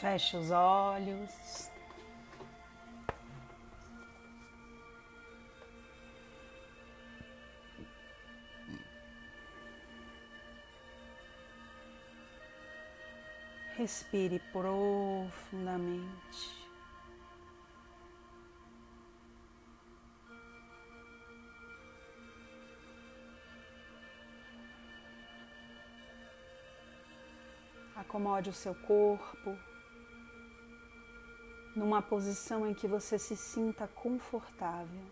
Feche os olhos. Respire profundamente. Acomode o seu corpo numa posição em que você se sinta confortável.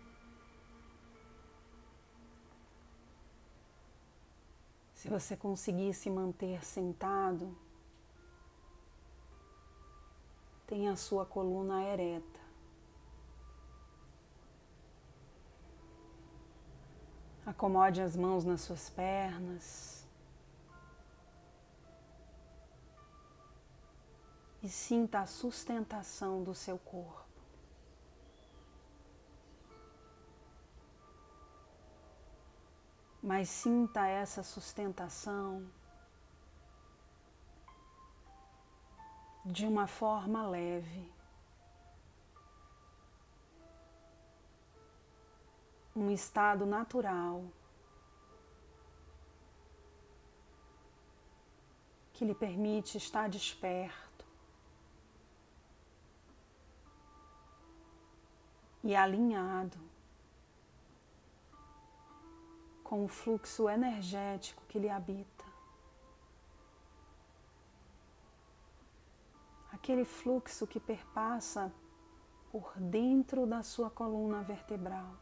Se você conseguir se manter sentado, tenha a sua coluna ereta. Acomode as mãos nas suas pernas. E sinta a sustentação do seu corpo. Mas sinta essa sustentação de uma forma leve. Um estado natural que lhe permite estar desperto. E alinhado com o fluxo energético que lhe habita. Aquele fluxo que perpassa por dentro da sua coluna vertebral.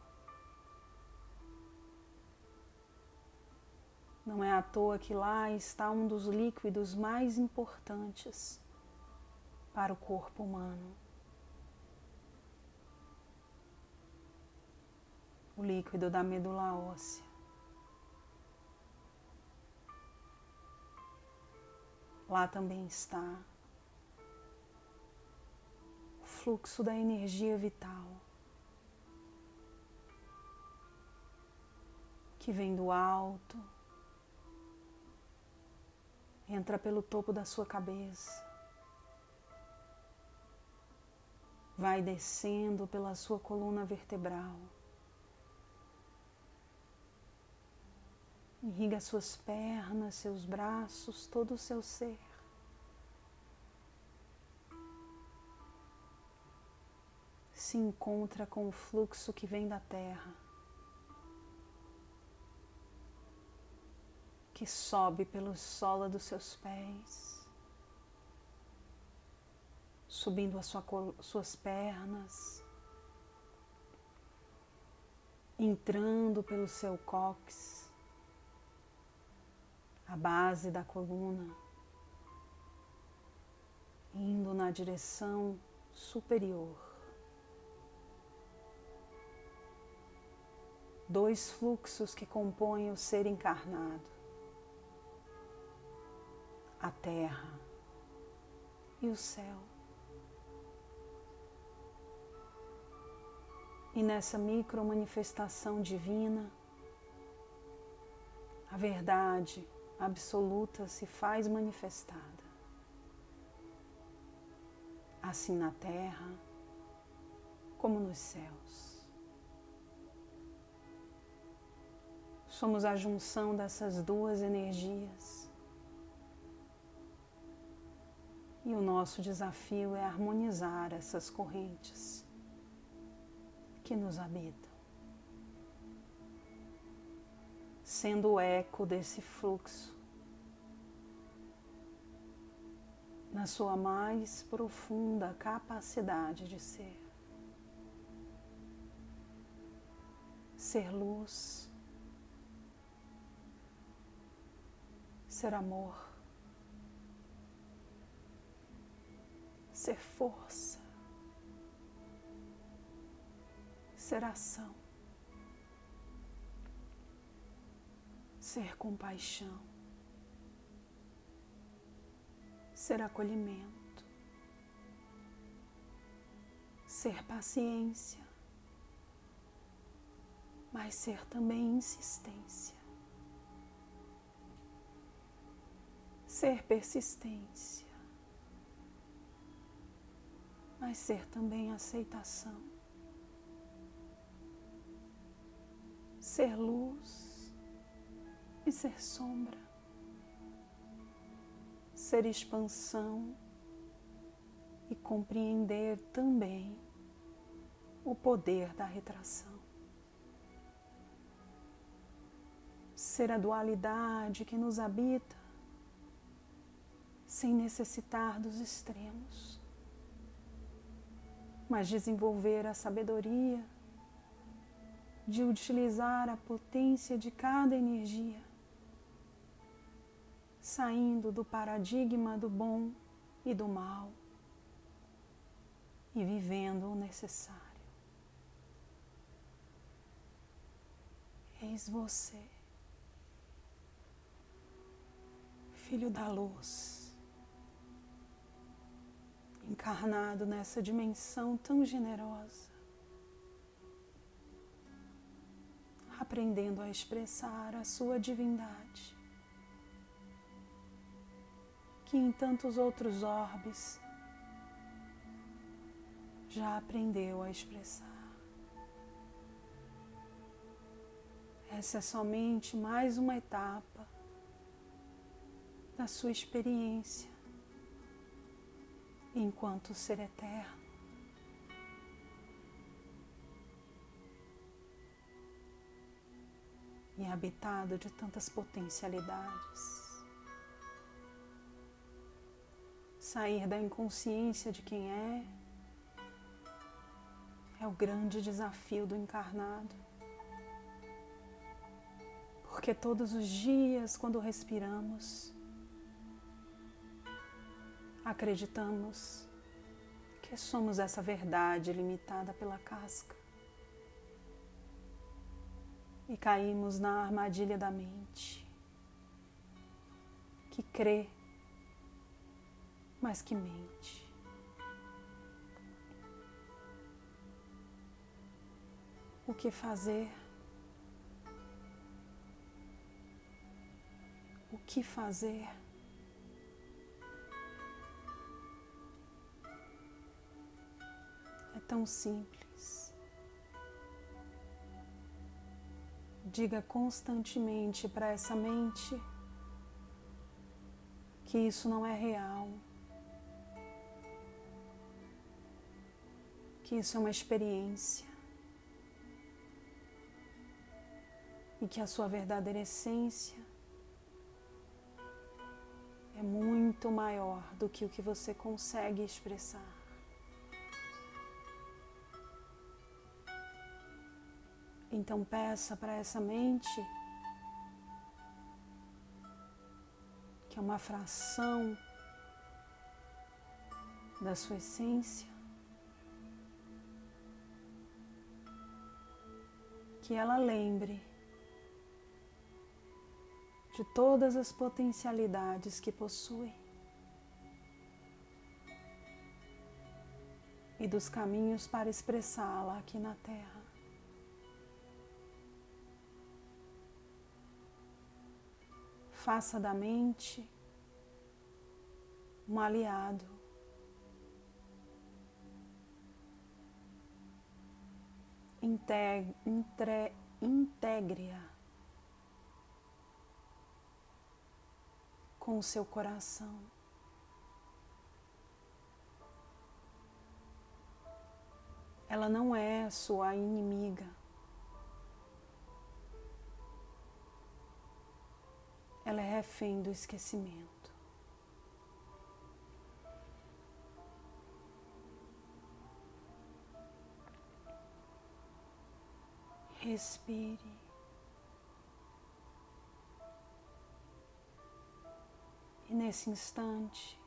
Não é à toa que lá está um dos líquidos mais importantes para o corpo humano. O líquido da medula óssea. Lá também está o fluxo da energia vital que vem do alto, entra pelo topo da sua cabeça, vai descendo pela sua coluna vertebral. Irriga suas pernas, seus braços, todo o seu ser. Se encontra com o fluxo que vem da terra, que sobe pelo solo dos seus pés, subindo as sua, suas pernas, entrando pelo seu cóccix a base da coluna, indo na direção superior. Dois fluxos que compõem o ser encarnado: a terra e o céu. E nessa micro manifestação divina, a verdade, absoluta se faz manifestada. Assim na terra como nos céus. Somos a junção dessas duas energias. E o nosso desafio é harmonizar essas correntes que nos habitam. Sendo o eco desse fluxo na sua mais profunda capacidade de ser. Ser luz, ser amor, ser força, ser ação. Ser compaixão, ser acolhimento, ser paciência, mas ser também insistência, ser persistência, mas ser também aceitação, ser luz e ser sombra, ser expansão e compreender também o poder da retração. Ser a dualidade que nos habita sem necessitar dos extremos, mas desenvolver a sabedoria de utilizar a potência de cada energia, saindo do paradigma do bom e do mal e vivendo o necessário. Eis você, filho da luz, encarnado nessa dimensão tão generosa, aprendendo a expressar a sua divindade, que em tantos outros orbes já aprendeu a expressar. Essa é somente mais uma etapa da sua experiência enquanto ser eterno. E habitado de tantas potencialidades. Sair da inconsciência de quem é é o grande desafio do encarnado. Porque todos os dias, quando respiramos, acreditamos que somos essa verdade limitada pela casca e caímos na armadilha da mente que crê, mas que mente. o que fazer, o que fazer. É tão simples. Diga constantemente para essa mente que isso não é real, que isso é uma experiência. e que a sua verdadeira essência é muito maior do que o que você consegue expressar. Então peça para essa mente que é uma fração da sua essência que ela lembre de todas as potencialidades que possui e dos caminhos para expressá-la aqui na Terra. Faça da mente um aliado. Integre-a com o seu coração. Ela não é sua inimiga. Ela é refém do esquecimento. Respire. nesse instante.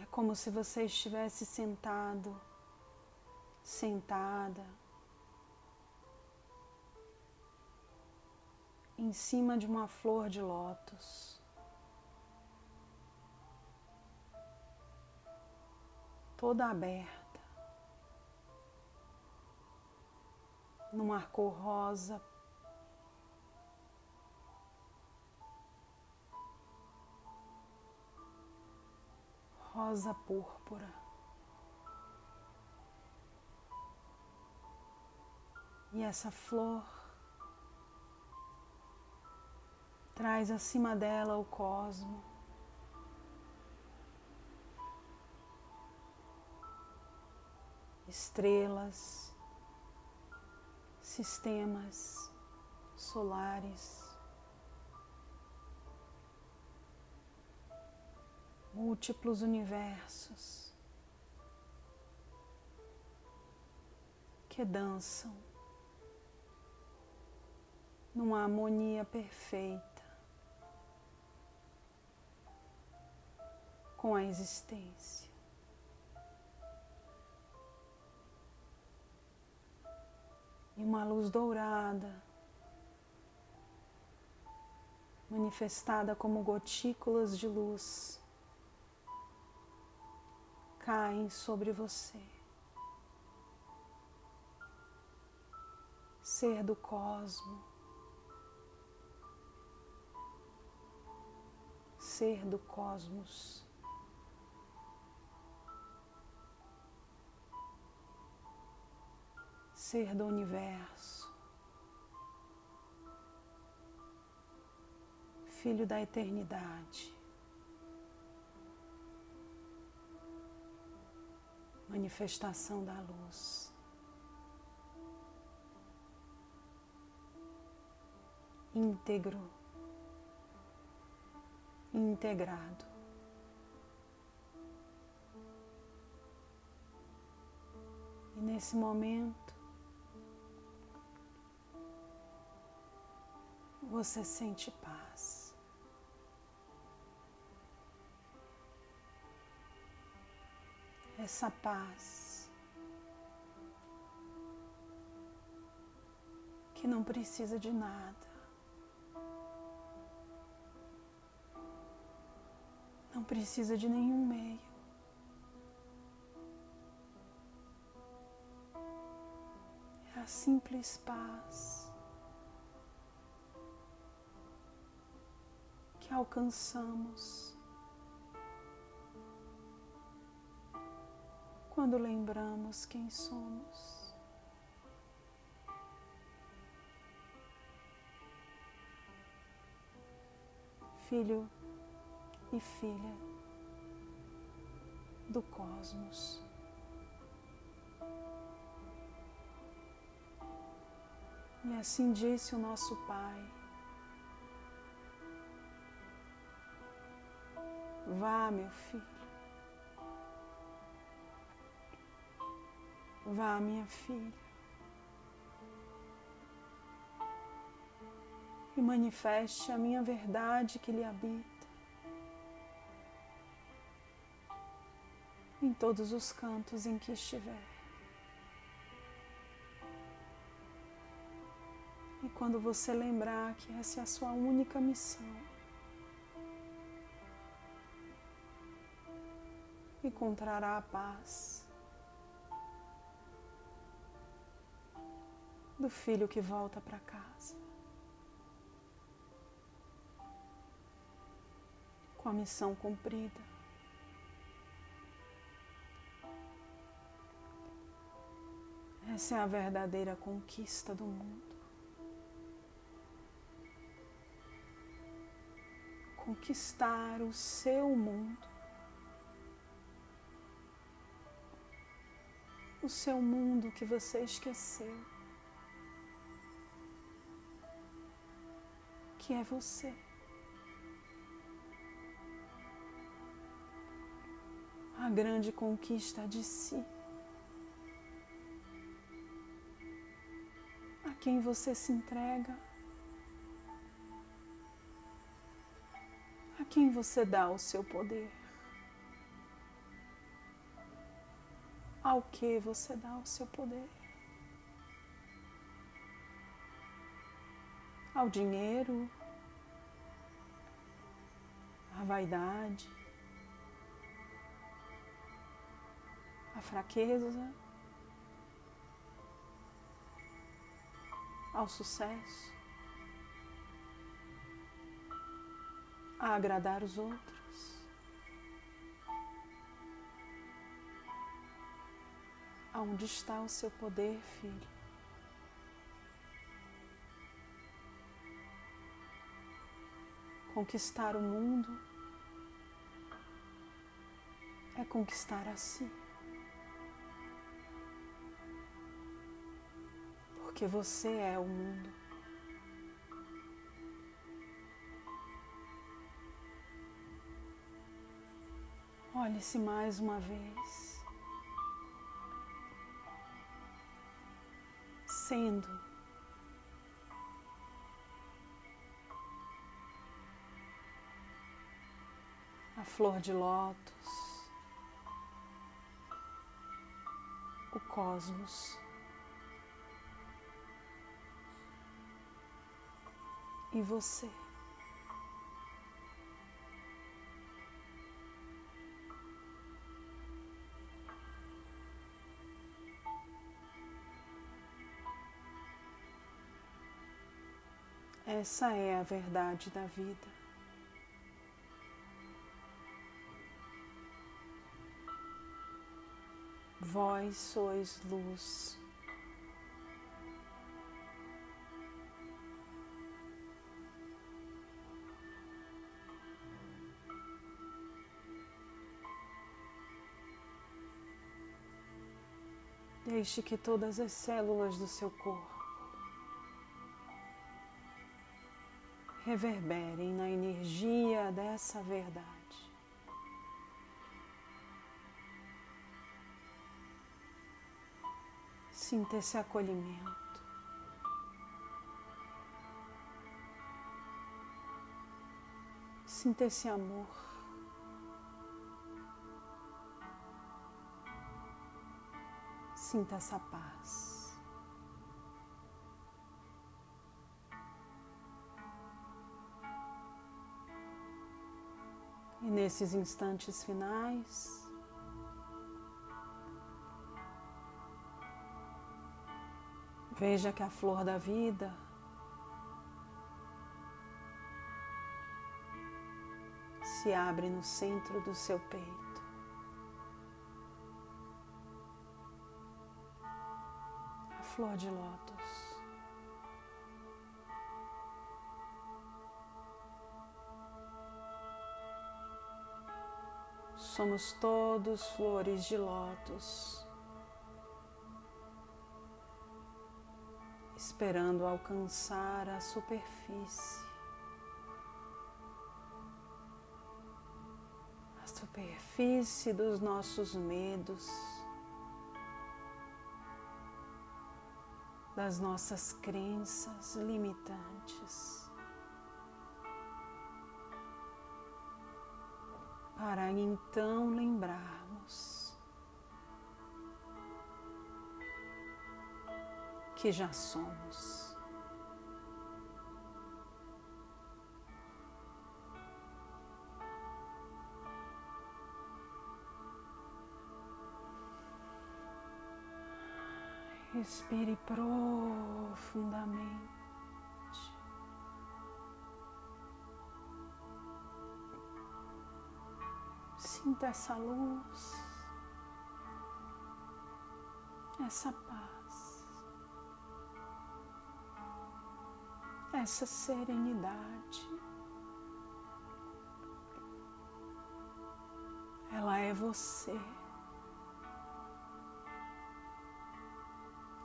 É como se você estivesse sentado, sentada, em cima de uma flor de lótus. Toda aberta, numa cor rosa rosa púrpura. E essa flor traz acima dela o cosmo. Estrelas, sistemas solares, múltiplos universos que dançam numa harmonia perfeita com a existência. E uma luz dourada, manifestada como gotículas de luz, caem sobre você. Ser do cosmo, ser do cosmos. Ser do universo, filho da eternidade. manifestação da luz. Íntegro, integrado. E nesse momento, você sente paz. essa paz que não precisa de nada, não precisa de nenhum meio. É a simples paz alcançamos. quando lembramos quem somos. Filho e filha do cosmos. E assim disse o nosso Pai. Vá, meu filho. Vá, minha filha, e manifeste a minha verdade que lhe habita em todos os cantos em que estiver. E quando você lembrar que essa é a sua única missão, encontrará a paz. do filho que volta para casa. Com a missão cumprida. Essa é a verdadeira conquista do mundo. Conquistar o seu mundo. O seu mundo que você esqueceu. que é você. A grande conquista de si. A quem você se entrega. A quem você dá o seu poder. Ao que você dá o seu poder. ao dinheiro, à vaidade, à fraqueza, ao sucesso, a agradar os outros. Aonde está o seu poder, filho? Conquistar o mundo é conquistar a si. Porque você é o mundo. Olhe-se mais uma vez. Sendo a flor de lótus, o cosmos. E você? Essa é a verdade da vida. Vós sois luz. Deixe que todas as células do seu corpo reverberem na energia dessa verdade. Sinta esse acolhimento. Sinta esse amor. Sinta essa paz. Nesses instantes finais, veja que a flor da vida se abre no centro do seu peito. A flor de lótus. Somos todos flores de lótus, esperando alcançar a superfície, a superfície dos nossos medos, das nossas crenças limitantes. Para então lembrarmos que já somos. Respire profundamente. Sinta essa luz, essa paz, essa serenidade. Ela é você.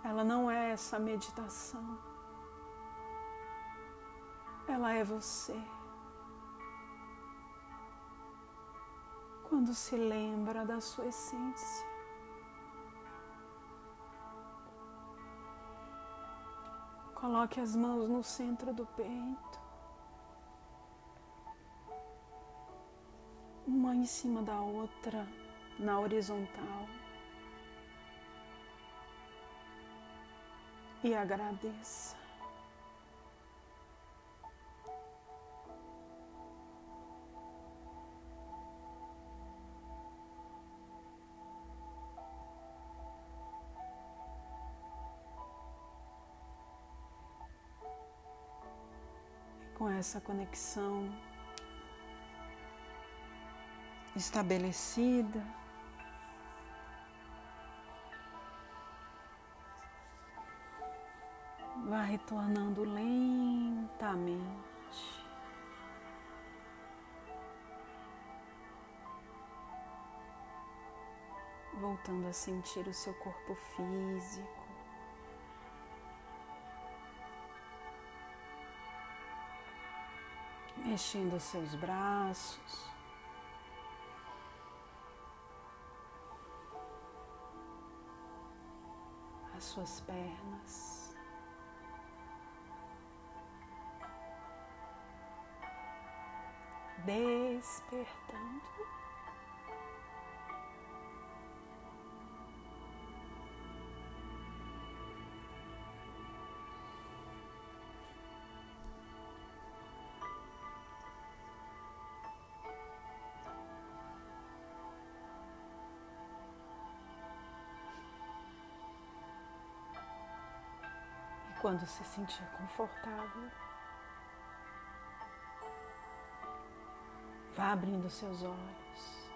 Ela não é essa meditação. Ela é você. Quando se lembra da sua essência. Coloque as mãos no centro do peito, uma em cima da outra, na horizontal, e agradeça. essa conexão estabelecida. Vá retornando lentamente. Voltando a sentir o seu corpo físico. Mexendo os seus braços. As suas pernas. despertando. Quando se sentir confortável, Vá abrindo seus olhos.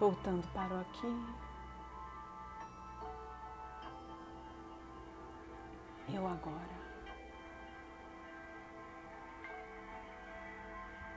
Voltando para o aqui. Eu agora.